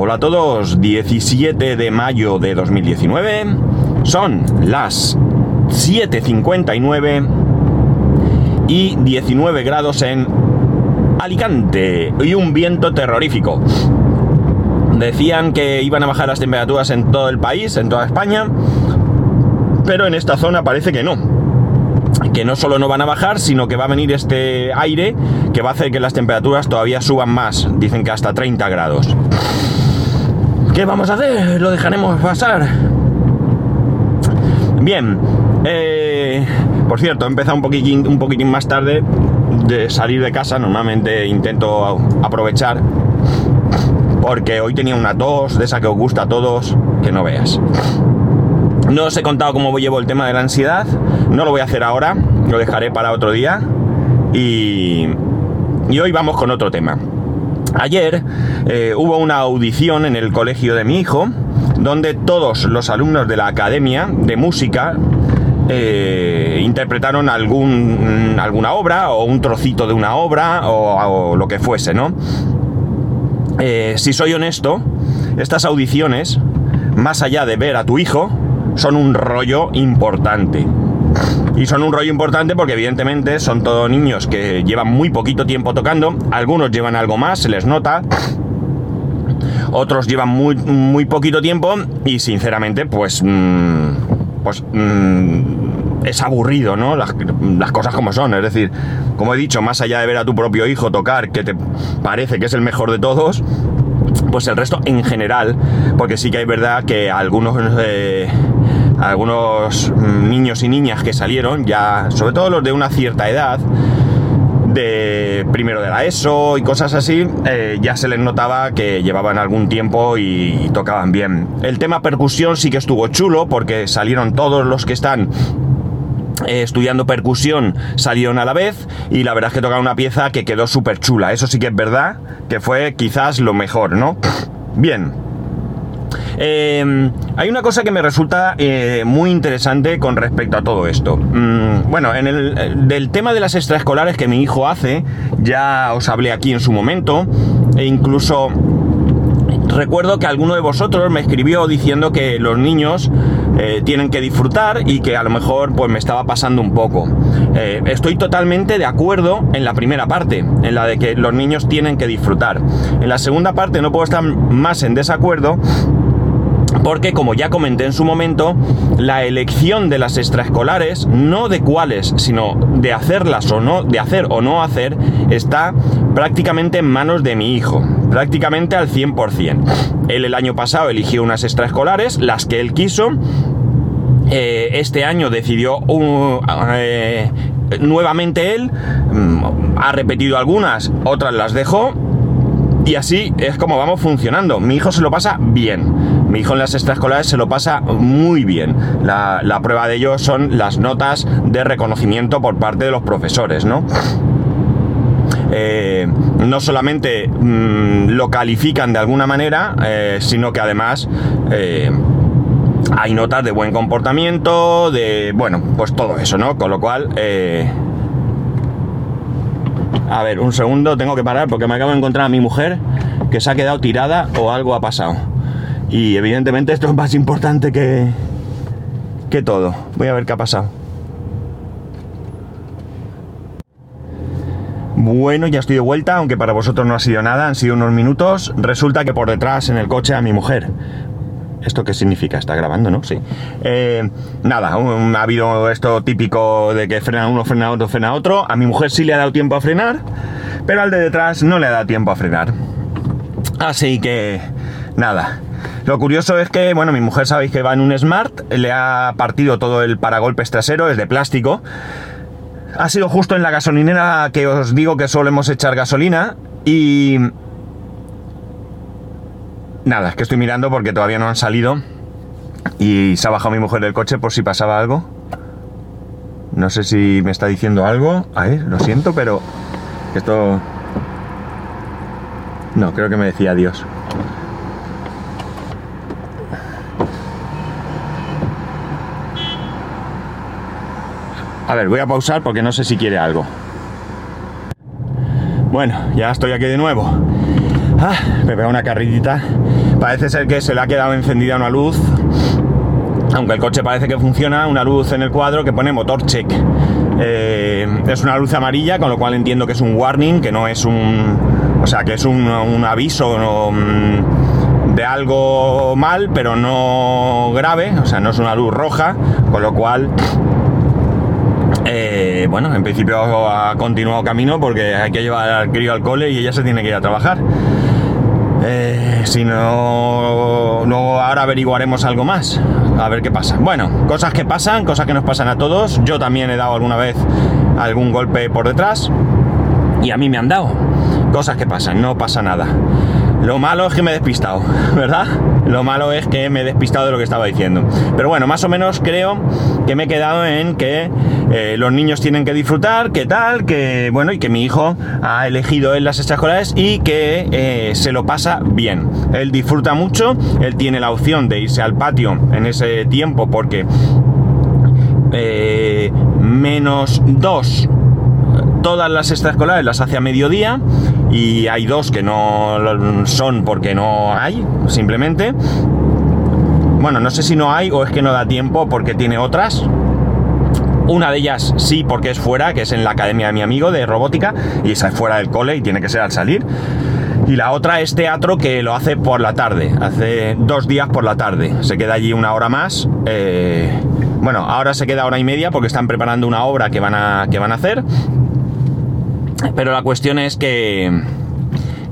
Hola a todos, 17 de mayo de 2019, son las 7.59 y 19 grados en Alicante y un viento terrorífico. Decían que iban a bajar las temperaturas en todo el país, en toda España, pero en esta zona parece que no que no solo no van a bajar, sino que va a venir este aire que va a hacer que las temperaturas todavía suban más. Dicen que hasta 30 grados. ¿Qué vamos a hacer? Lo dejaremos pasar. Bien. Eh, por cierto, he empezado un poquitín, más tarde de salir de casa. Normalmente intento aprovechar. Porque hoy tenía una tos de esa que os gusta a todos, que no veas. No os he contado cómo llevo el tema de la ansiedad, no lo voy a hacer ahora, lo dejaré para otro día y, hoy vamos con otro tema. Ayer eh, hubo una audición en el colegio de mi hijo, donde todos los alumnos de la academia de música eh, interpretaron algún, alguna obra o un trocito de una obra o, lo que fuese, ¿no? Eh, si soy honesto, estas audiciones, más allá de ver a tu hijo, son un rollo importante. Y son un rollo importante porque evidentemente son todos niños que llevan muy poquito tiempo tocando, algunos llevan algo más, se les nota, otros llevan muy, muy poquito tiempo y sinceramente pues, mm, pues mm, es aburrido, ¿no? Las, las, cosas como son, es decir, como he dicho, más allá de ver a tu propio hijo tocar, que te parece que es el mejor de todos, pues el resto en general, porque sí que hay verdad que algunos... Eh, algunos niños y niñas que salieron, ya, sobre todo los de una cierta edad, de primero de la ESO y cosas así, eh, ya se les notaba que llevaban algún tiempo y, tocaban bien. El tema percusión sí que estuvo chulo porque salieron todos los que están eh, estudiando percusión salieron a la vez y la verdad es que tocaron una pieza que quedó súper chula. Eso sí que es verdad que fue quizás lo mejor, ¿no? Bien. Em, hay una cosa que me resulta eh, muy interesante con respecto a todo esto. Mm, bueno, en el eh, del tema de las extraescolares que mi hijo hace, ya os hablé aquí en su momento, e incluso recuerdo que alguno de vosotros me escribió diciendo que los niños eh, tienen que disfrutar y que a lo mejor pues me estaba pasando un poco. estoy totalmente de acuerdo en la primera parte, en la de que los niños tienen que disfrutar. En la segunda parte no puedo estar más en desacuerdo porque como ya comenté en su momento, la elección de las extraescolares, no de cuáles, sino de hacerlas o no, de hacer o no hacer, está prácticamente en manos de mi hijo, prácticamente al 100%. Él el año pasado eligió unas extraescolares, las que él quiso, eh, este año decidió eh, nuevamente él, mm, ha repetido algunas, otras las dejó, y así es como vamos funcionando. Mi hijo se lo pasa bien. Mi hijo en las extraescolares se lo pasa muy bien. La, prueba de ello son las notas de reconocimiento por parte de los profesores, ¿no? Eh, no solamente mm, lo califican de alguna manera, eh, sino que además eh, hay notas de buen comportamiento, de, bueno, pues todo eso, ¿no? Con lo cual, a ver, un segundo, tengo que parar porque me acabo de encontrar a mi mujer que se ha quedado tirada o algo ha pasado. Y evidentemente esto es más importante que, que todo. Voy a ver qué ha pasado. Bueno, ya estoy de vuelta, aunque para vosotros no ha sido nada, han sido unos minutos. Resulta que por detrás en el coche a mi mujer. ¿Esto qué significa? Está grabando, ¿no? Sí. Eh, nada, ha habido esto típico de que frena uno, frena otro, frena otro. A mi mujer sí le ha dado tiempo a frenar, pero al de detrás no le ha dado tiempo a frenar. Así que, nada. Lo curioso es que, bueno, mi mujer sabéis que va en un Smart, le ha partido todo el paragolpes trasero, es de plástico. Ha sido justo en la gasolinera que os digo que solemos echar gasolina y Nada, es que estoy mirando porque todavía no han salido. Y se ha bajado mi mujer del coche por si pasaba algo. No sé si me está diciendo algo. A ver, lo siento, pero esto... No, creo que me decía adiós. A ver, voy a pausar porque no sé si quiere algo. Bueno, ya estoy aquí de nuevo. Ah, me pega una carrillita parece ser que se le ha quedado encendida una luz, aunque el coche parece que funciona, una luz en el cuadro que pone motor check. Eh, es una luz amarilla, con lo cual entiendo que es un warning, que no es un... O sea, que es un, aviso mm, de algo mal, pero no grave, o sea, no es una luz roja, con lo cual eh, bueno, en principio ha continuado camino porque hay que llevar al crío al cole y ella se tiene que ir a trabajar. Eh, si no, luego ahora averiguaremos algo más. A ver qué pasa. Bueno, cosas que pasan, cosas que nos pasan a todos. Yo también he dado alguna vez algún golpe por detrás. Y a mí me han dado. Cosas que pasan, no pasa nada. Lo malo es que me he despistado, ¿verdad? Lo malo es que me he despistado de lo que estaba diciendo. Pero bueno, más o menos creo que me he quedado en que eh, los niños tienen que disfrutar, que tal, que bueno, y que mi hijo ha elegido en las extraescolares y que eh, se lo pasa bien. Él disfruta mucho, él tiene la opción de irse al patio en ese tiempo porque eh, menos dos todas las extraescolares las hace a mediodía y hay dos que no son porque no hay, simplemente. Bueno, no sé si no hay o es que no da tiempo porque tiene otras. Una de ellas sí porque es fuera, que es en la academia de mi amigo de robótica, y esa es fuera del cole y tiene que ser al salir. Y la otra es teatro que lo hace por la tarde, hace dos días por la tarde. Se queda allí una hora más. Eh, bueno, ahora se queda hora y media porque están preparando una obra que van a, que van a hacer. Pero la cuestión es que,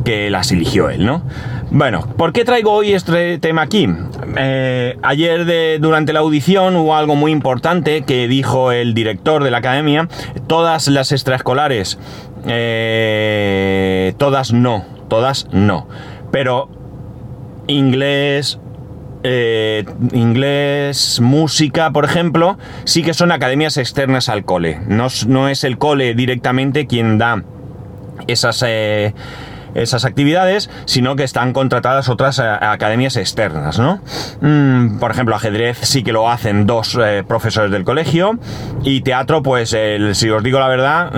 que las eligió él, ¿no? Bueno, ¿por qué traigo hoy este tema aquí? Eh, ayer durante la audición hubo algo muy importante que dijo el director de la academia. Todas las extraescolares, eh, todas no, todas no. Pero inglés, eh, inglés, música, por ejemplo, sí que son academias externas al cole. No, es el cole directamente quien da esas, eh, esas actividades, sino que están contratadas otras eh, academias externas, ¿no? Mm, por ejemplo, ajedrez sí que lo hacen dos profesores del colegio y teatro, pues, si os digo la verdad,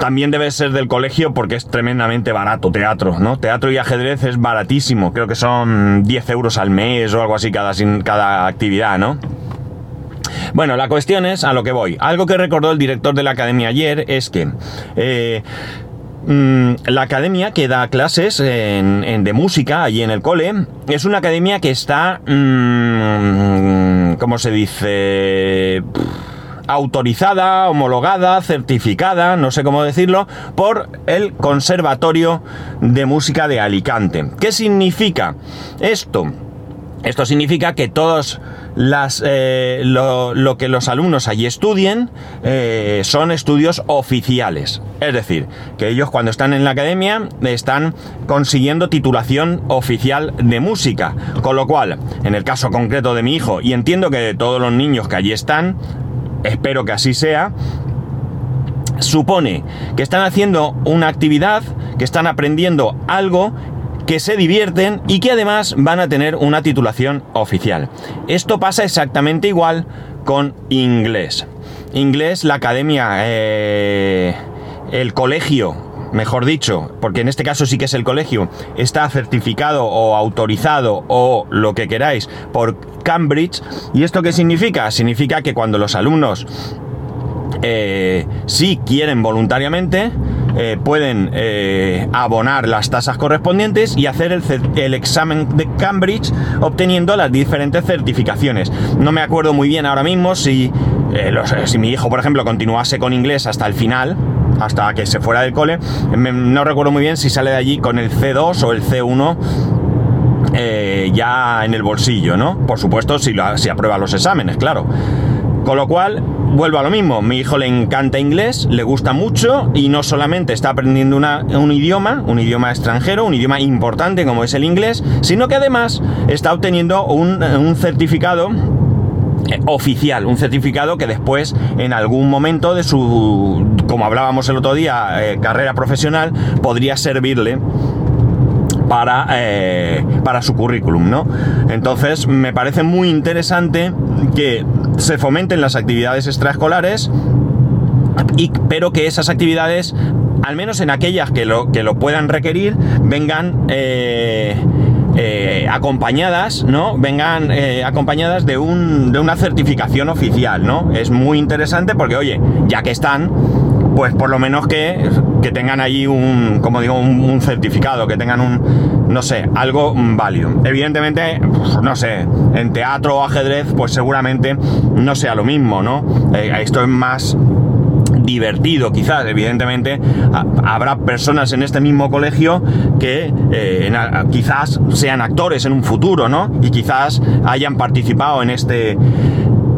también debe ser del colegio porque es tremendamente barato teatro, ¿no? Teatro y ajedrez es baratísimo, creo que son 10 euros al mes o algo así cada, cada actividad, ¿no? Bueno, la cuestión es a lo que voy. Algo que recordó el director de la academia ayer es que eh, mm, la academia que da clases en, de música allí en el cole es una academia que está, mm, ¿cómo se dice? Autorizada, homologada, certificada, no sé cómo decirlo, por el Conservatorio de Música de Alicante. ¿Qué significa esto? Esto significa que todos las, eh, lo, que los alumnos allí estudien eh, son estudios oficiales. Es decir, que ellos cuando están en la academia están consiguiendo titulación oficial de música. Con lo cual, en el caso concreto de mi hijo, y entiendo que de todos los niños que allí están, espero que así sea, supone que están haciendo una actividad, que están aprendiendo algo, que se divierten y que además van a tener una titulación oficial. Esto pasa exactamente igual con inglés. Inglés, la academia, eh, el colegio, mejor dicho, porque en este caso sí que es el colegio, está certificado o autorizado o lo que queráis por Cambridge. ¿Y esto qué significa? Significa que cuando los alumnos eh, si quieren voluntariamente, eh, pueden eh, abonar las tasas correspondientes y hacer el, examen de Cambridge obteniendo las diferentes certificaciones. No me acuerdo muy bien ahora mismo si, si mi hijo, por ejemplo, continuase con inglés hasta el final, hasta que se fuera del cole, no recuerdo muy bien si sale de allí con el C2 o el C1 eh, ya en el bolsillo, ¿no? Por supuesto, si, si aprueba los exámenes, claro. Con lo cual, vuelvo a lo mismo, mi hijo le encanta inglés, le gusta mucho y no solamente está aprendiendo un idioma, un idioma extranjero, un idioma importante como es el inglés, sino que además está obteniendo un, certificado oficial, un certificado que después en algún momento de su, como hablábamos el otro día, eh, carrera profesional, podría servirle para, eh, para su currículum, ¿no? Entonces me parece muy interesante que se fomenten las actividades extraescolares, y, pero que esas actividades, al menos en aquellas que lo, que lo puedan requerir, vengan... Eh, eh, acompañadas, ¿no? Vengan eh, acompañadas de, un, de una certificación oficial, ¿no? Es muy interesante porque, oye, ya que están, pues por lo menos que, que tengan allí un, como digo, un, certificado, que tengan un, no sé, algo válido. Evidentemente, no sé, en teatro o ajedrez, pues seguramente no sea lo mismo, ¿no? Eh, esto es más divertido quizás, evidentemente habrá personas en este mismo colegio que eh, quizás sean actores en un futuro, ¿no? Y quizás hayan participado en este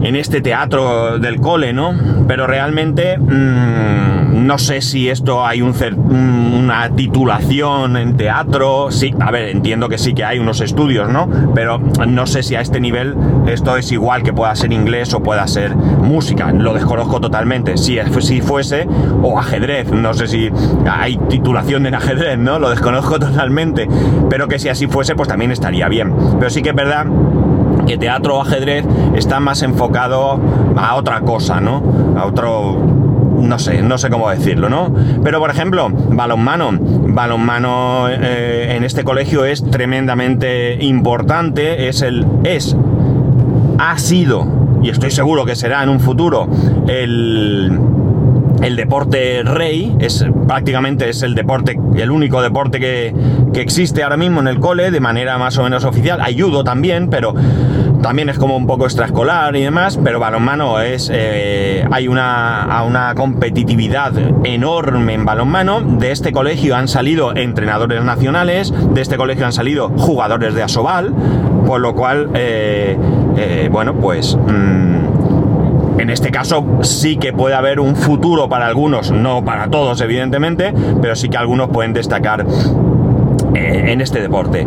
en este teatro del cole, ¿no? Pero realmente mm, no sé si esto hay un una titulación en teatro. Sí, a ver, entiendo que sí que hay unos estudios, ¿no? Pero no sé si a este nivel esto es igual que pueda ser inglés o pueda ser música. Lo desconozco totalmente. Si, si fuese, o ajedrez, no sé si hay titulación en ajedrez, ¿no? Lo desconozco totalmente. Pero que si así fuese, pues también estaría bien. Pero sí que es verdad que teatro o ajedrez está más enfocado a otra cosa, ¿no? A otro no sé, no sé cómo decirlo, ¿no? Pero por ejemplo, balonmano. Balonmano eh, en este colegio es tremendamente importante. Es el. es. Ha sido. Y estoy seguro que será en un futuro. El. El deporte rey es prácticamente es el deporte, el único deporte que, que existe ahora mismo en el cole de manera más o menos oficial. Ayudo también, pero también es como un poco extraescolar y demás, pero balonmano es, eh, hay una, una competitividad enorme en balonmano. De este colegio han salido entrenadores nacionales, de este colegio han salido jugadores de Asobal, por lo cual, eh, eh, bueno, pues... Mm, en este caso sí que puede haber un futuro para algunos, no para todos evidentemente, pero sí que algunos pueden destacar en este deporte.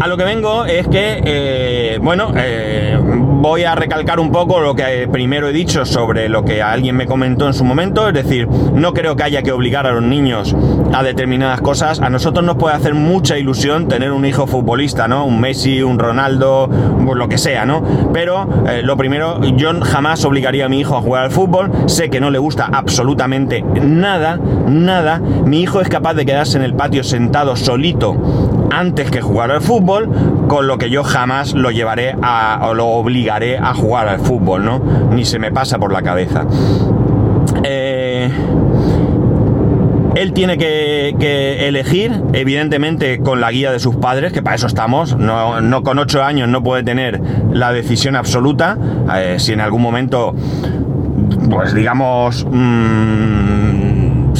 A lo que vengo es que, eh, bueno, eh, voy a recalcar un poco lo que primero he dicho sobre lo que alguien me comentó en su momento, es decir, no creo que haya que obligar a los niños a determinadas cosas. A nosotros nos puede hacer mucha ilusión tener un hijo futbolista, ¿no? Un Messi, un Ronaldo, pues lo que sea, ¿no? Pero eh, lo primero, yo jamás obligaría a mi hijo a jugar al fútbol, sé que no le gusta absolutamente nada, nada. Mi hijo es capaz de quedarse en el patio sentado solito antes que jugar al fútbol, con lo que yo jamás lo llevaré a, o lo obligaré a jugar al fútbol, ¿no? Ni se me pasa por la cabeza. Eh, él tiene que, elegir, evidentemente con la guía de sus padres, que para eso estamos. No, con ocho años no puede tener la decisión absoluta. Eh, si en algún momento, pues digamos, mm,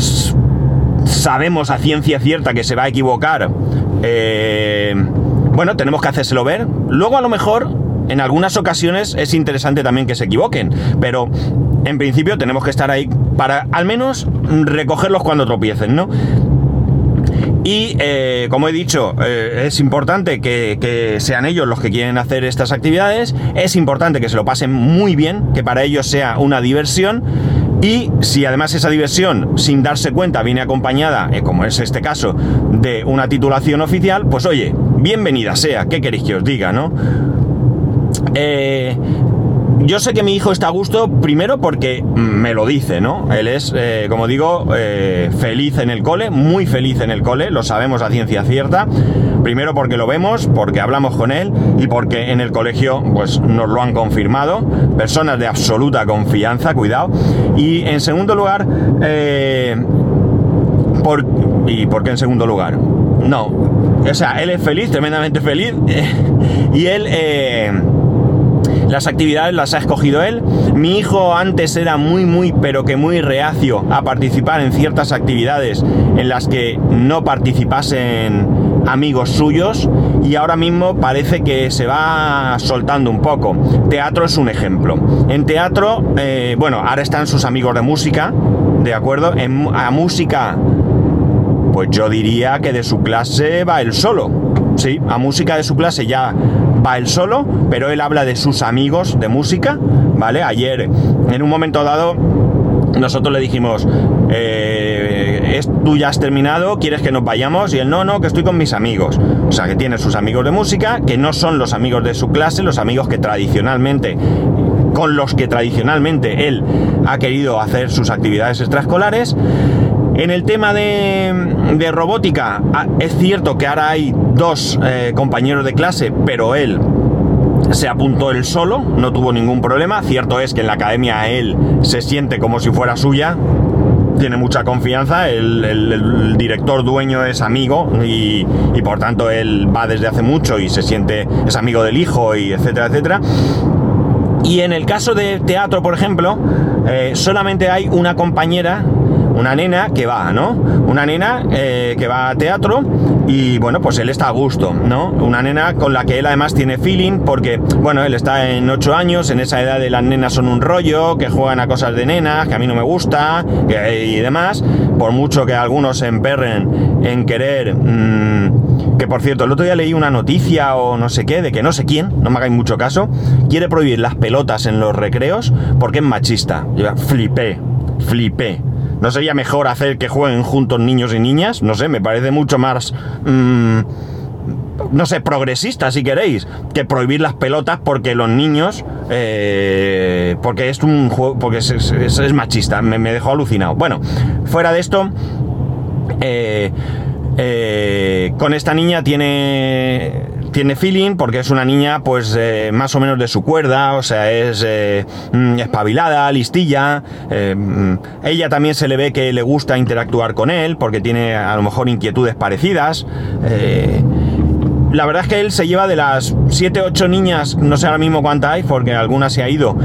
sabemos a ciencia cierta que se va a equivocar eh, bueno, tenemos que hacérselo ver. Luego a lo mejor, en algunas ocasiones es interesante también que se equivoquen, pero en principio tenemos que estar ahí para al menos recogerlos cuando tropiecen, ¿no? Y eh, como he dicho, eh, es importante que, que, sean ellos los que quieren hacer estas actividades, es importante que se lo pasen muy bien, que para ellos sea una diversión. Y si además esa diversión, sin darse cuenta, viene acompañada, eh, como es este caso, de una titulación oficial, pues oye, bienvenida sea, ¿qué queréis que os diga, no? Yo sé que mi hijo está a gusto, primero porque me lo dice, ¿no? Él es, eh, como digo, eh, feliz en el cole, muy feliz en el cole, lo sabemos a ciencia cierta. Primero porque lo vemos, porque hablamos con él y porque en el colegio pues nos lo han confirmado. Personas de absoluta confianza, cuidado. Y en segundo lugar, eh, ¿y por qué en segundo lugar? No, o sea, él es feliz, tremendamente feliz. y él las actividades las ha escogido él. Mi hijo antes era muy, muy, pero que muy reacio a participar en ciertas actividades en las que no participasen amigos suyos y ahora mismo parece que se va soltando un poco. Teatro es un ejemplo. En teatro, eh, bueno, ahora están sus amigos de música, ¿de acuerdo? En, a música, pues yo diría que de su clase va él solo. Sí, a música de su clase ya va él solo, pero él habla de sus amigos de música, ¿vale? Ayer, en un momento dado, nosotros le dijimos, eh, tú ya has terminado, ¿quieres que nos vayamos? Y él, no, no, que estoy con mis amigos. O sea, que tiene sus amigos de música, que no son los amigos de su clase, los amigos que tradicionalmente, con los que tradicionalmente él ha querido hacer sus actividades extraescolares. En el tema de, robótica, ah, es cierto que ahora hay dos eh, compañeros de clase, pero él se apuntó él solo, no tuvo ningún problema. Cierto es que en la academia él se siente como si fuera suya, tiene mucha confianza, el, director dueño es amigo y, por tanto él va desde hace mucho y se siente, es amigo del hijo y etcétera, etcétera. Y en el caso de teatro, por ejemplo, eh, solamente hay una compañera una nena que va, ¿no? Una nena eh, que va a teatro y bueno, pues él está a gusto, ¿no? Una nena con la que él además tiene feeling porque, bueno, él está en 8 años, en esa edad de las nenas son un rollo, que juegan a cosas de nenas, que a mí no me gusta y demás, por mucho que algunos se emperren en querer... Mm, que por cierto, el otro día leí una noticia o no sé qué, de que no sé quién, no me hagáis mucho caso, quiere prohibir las pelotas en los recreos porque es machista. Yo flipé, flipé. ¿No sería mejor hacer que jueguen juntos niños y niñas? No sé, me parece mucho más... Mm, no sé, progresista si queréis, que prohibir las pelotas porque los niños, eh, porque es un juego, porque es, machista, me, me, dejó alucinado. Bueno, fuera de esto, eh, eh, con esta niña tiene tiene feeling porque es una niña pues eh, más o menos de su cuerda, o sea, es eh, mm, espabilada, listilla. Mm, ella también se le ve que le gusta interactuar con él porque tiene a lo mejor inquietudes parecidas. la verdad es que él se lleva de las 7, 8 niñas, no sé ahora mismo cuántas hay porque alguna se ha ido.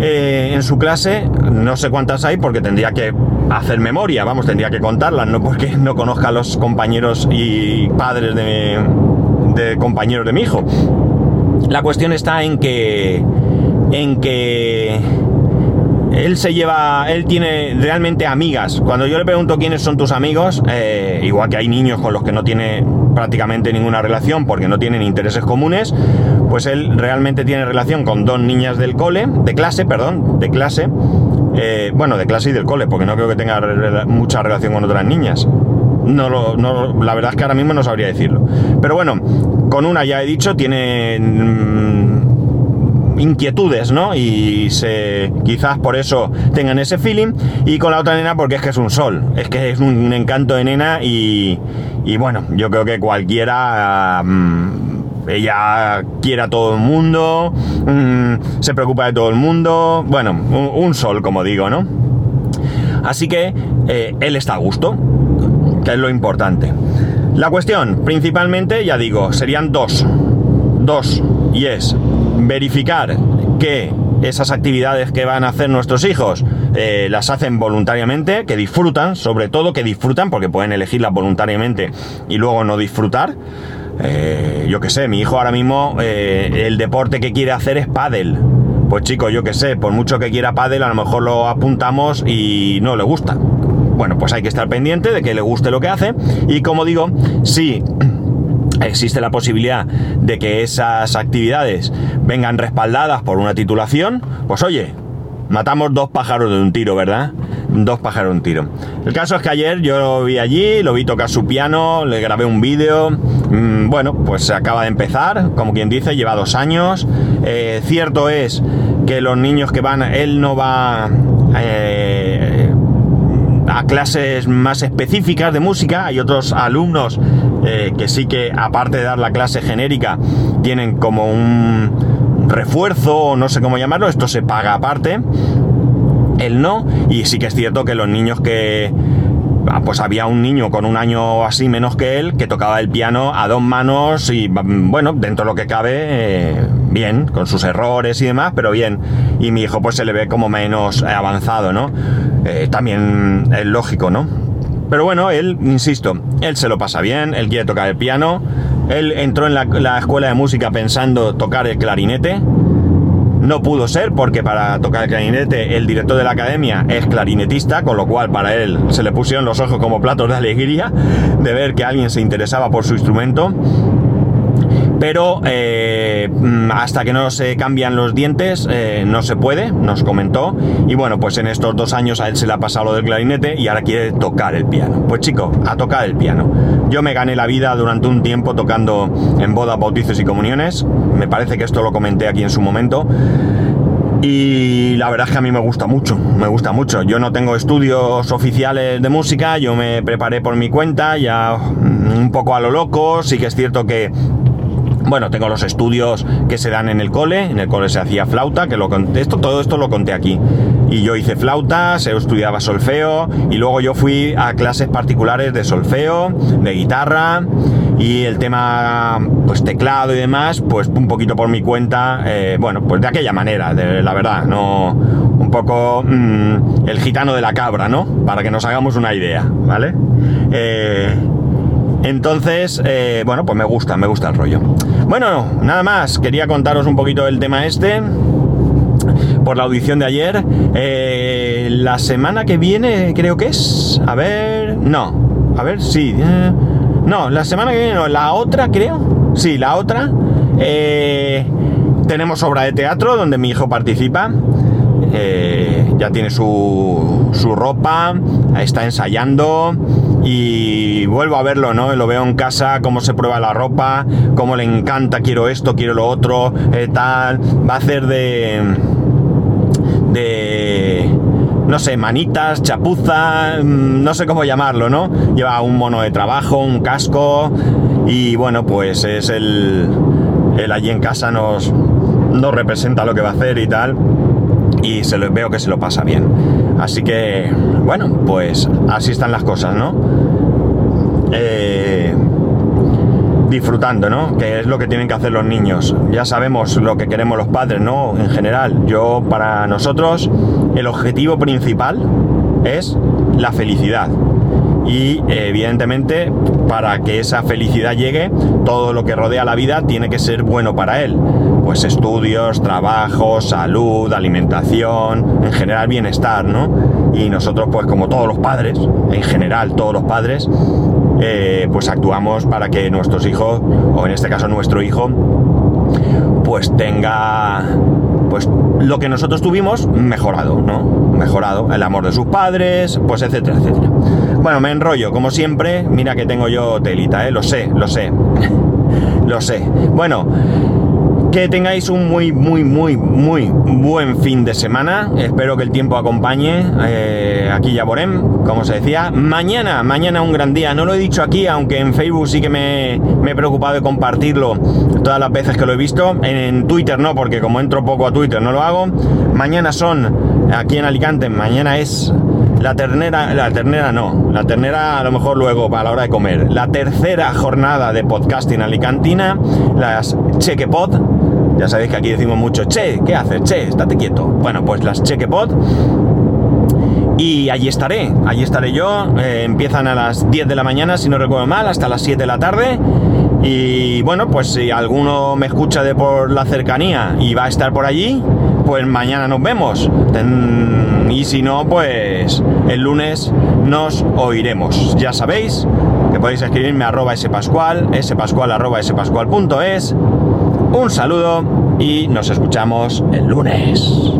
en su clase, no sé cuántas hay porque tendría que hacer memoria, vamos, tendría que contarlas, no porque no conozca a los compañeros y padres de, de compañeros de mi hijo. La cuestión está en que en que él se lleva, él tiene realmente amigas. Cuando yo le pregunto quiénes son tus amigos, eh, igual que hay niños con los que no tiene prácticamente ninguna relación porque no tienen intereses comunes, pues él realmente tiene relación con dos niñas del cole, de clase, perdón, de clase, eh, bueno, de clase y del cole, porque no creo que tenga mucha relación con otras niñas. No, lo, no la verdad es que ahora mismo no sabría decirlo. Pero bueno, con una ya he dicho, tiene mm, inquietudes, ¿no? Y se, quizás por eso tengan ese feeling. Y con la otra nena porque es que es un sol, es que es un encanto de nena y, y bueno, yo creo que cualquiera... Mm, ella quiere a todo el mundo, mm, se preocupa de todo el mundo, bueno, un, sol, como digo, ¿no? Así que eh, él está a gusto, es lo importante. La cuestión, principalmente, ya digo, serían dos. Dos. Y es verificar que esas actividades que van a hacer nuestros hijos eh, las hacen voluntariamente, que disfrutan, sobre todo que disfrutan, porque pueden elegirlas voluntariamente y luego no disfrutar. Eh, yo que sé, mi hijo ahora mismo eh, el deporte que quiere hacer es pádel. Pues chico, yo que sé, por mucho que quiera pádel, a lo mejor lo apuntamos y no le gusta. Bueno, pues hay que estar pendiente de que le guste lo que hace. Y como digo, si existe la posibilidad de que esas actividades vengan respaldadas por una titulación, pues oye, matamos dos pájaros de un tiro, ¿verdad? Dos pájaros de un tiro. El caso es que ayer yo lo vi allí, lo vi tocar su piano, le grabé un vídeo. Mm, bueno, pues se acaba de empezar, como quien dice, lleva dos años. Eh, cierto es que los niños que van, él no va eh, a clases más específicas de música, hay otros alumnos eh, que sí que, aparte de dar la clase genérica, tienen como un refuerzo o no sé cómo llamarlo, esto se paga aparte. Él no, y sí que es cierto que los niños que... Ah, pues había un niño con un año así menos que él que tocaba el piano a dos manos y bueno, dentro de lo que cabe, eh, bien, con sus errores y demás, pero bien. Y mi hijo pues se le ve como menos avanzado, ¿no? Eh, también es lógico, ¿no? Pero bueno, él, insisto, él se lo pasa bien, él quiere tocar el piano, él entró en la, escuela de música pensando tocar el clarinete. No pudo ser porque para tocar el clarinete el director de la academia es clarinetista, con lo cual para él se le pusieron los ojos como platos de alegría de ver que alguien se interesaba por su instrumento pero eh, mm, hasta que no se cambian los dientes eh, no se puede, nos comentó. Y bueno, pues en estos dos años a él se le ha pasado lo del clarinete y ahora quiere tocar el piano. Pues chico, a tocar el piano. Yo me gané la vida durante un tiempo tocando en bodas, bautizos y comuniones. Me parece que esto lo comenté aquí en su momento. Y la verdad es que a mí me gusta mucho, me gusta mucho. Yo no tengo estudios oficiales de música, yo me preparé por mi cuenta, ya un poco a lo loco, sí que es cierto que bueno, tengo los estudios que se dan en el cole, en el cole se hacía flauta, que lo esto, todo esto lo conté aquí. Y yo hice flauta, se estudiaba solfeo, y luego yo fui a clases particulares de solfeo, de guitarra, y el tema, pues teclado y demás, pues un poquito por mi cuenta, eh, bueno, pues de aquella manera, de, la verdad, no, un poco mm, el gitano de la cabra, ¿no? Para que nos hagamos una idea, ¿vale? Eh, entonces, eh, bueno, pues me gusta, me gusta el rollo. Bueno, nada más, quería contaros un poquito del tema este por la audición de ayer. Eh, la semana que viene creo que es... A ver... No. A ver, sí. Eh, no, la semana que viene no. La otra creo. Sí, la otra. tenemos obra de teatro donde mi hijo participa. ya tiene su, su ropa, está ensayando y vuelvo a verlo, ¿no? Lo veo en casa, cómo se prueba la ropa, cómo le encanta, quiero esto, quiero lo otro, eh, tal. Va a hacer de... de... no sé, manitas, chapuza, mm, no sé cómo llamarlo, ¿no? Lleva un mono de trabajo, un casco y bueno, pues es el... el allí en casa nos, nos representa lo que va a hacer y tal y se lo, veo que se lo pasa bien. Así que, bueno, pues así están las cosas, ¿no? Eh, disfrutando, ¿no? Que es lo que tienen que hacer los niños. Ya sabemos lo que queremos los padres, ¿no? En general, yo para nosotros el objetivo principal es la felicidad. Y evidentemente para que esa felicidad llegue, todo lo que rodea la vida tiene que ser bueno para él pues estudios, trabajo, salud, alimentación, en general bienestar, ¿no? Y nosotros, pues como todos los padres, en general todos los padres, eh, pues actuamos para que nuestros hijos, o en este caso nuestro hijo, pues tenga pues lo que nosotros tuvimos mejorado, ¿no? Mejorado, el amor de sus padres, pues etcétera, etcétera. Bueno, me enrollo, como siempre, mira que tengo yo telita, ¿eh? Lo sé, lo sé. lo sé. Bueno, que tengáis un muy, muy, muy, muy buen fin de semana. Espero que el tiempo acompañe. Eh, aquí ya Borem, como se decía. Mañana, mañana un gran día. No lo he dicho aquí, aunque en Facebook sí que me, me, he preocupado de compartirlo todas las veces que lo he visto. En Twitter no, porque como entro poco a Twitter no lo hago. Mañana son, aquí en Alicante, mañana es la ternera, la ternera no, la ternera a lo mejor luego para la hora de comer. La tercera jornada de podcasting alicantina, las Chequepod ya sabéis que aquí decimos mucho, che, ¿qué haces? Che, estate quieto. Bueno, pues las Chequepod. Y allí estaré, allí estaré yo. Eh, empiezan a las 10 de la mañana, si no recuerdo mal, hasta las 7 de la tarde. Y bueno, pues si alguno me escucha de por la cercanía y va a estar por allí, pues mañana nos vemos. Y si no, pues el lunes nos oiremos. Ya sabéis que podéis escribirme a arroba spascual, spascual arroba un saludo y nos escuchamos el lunes.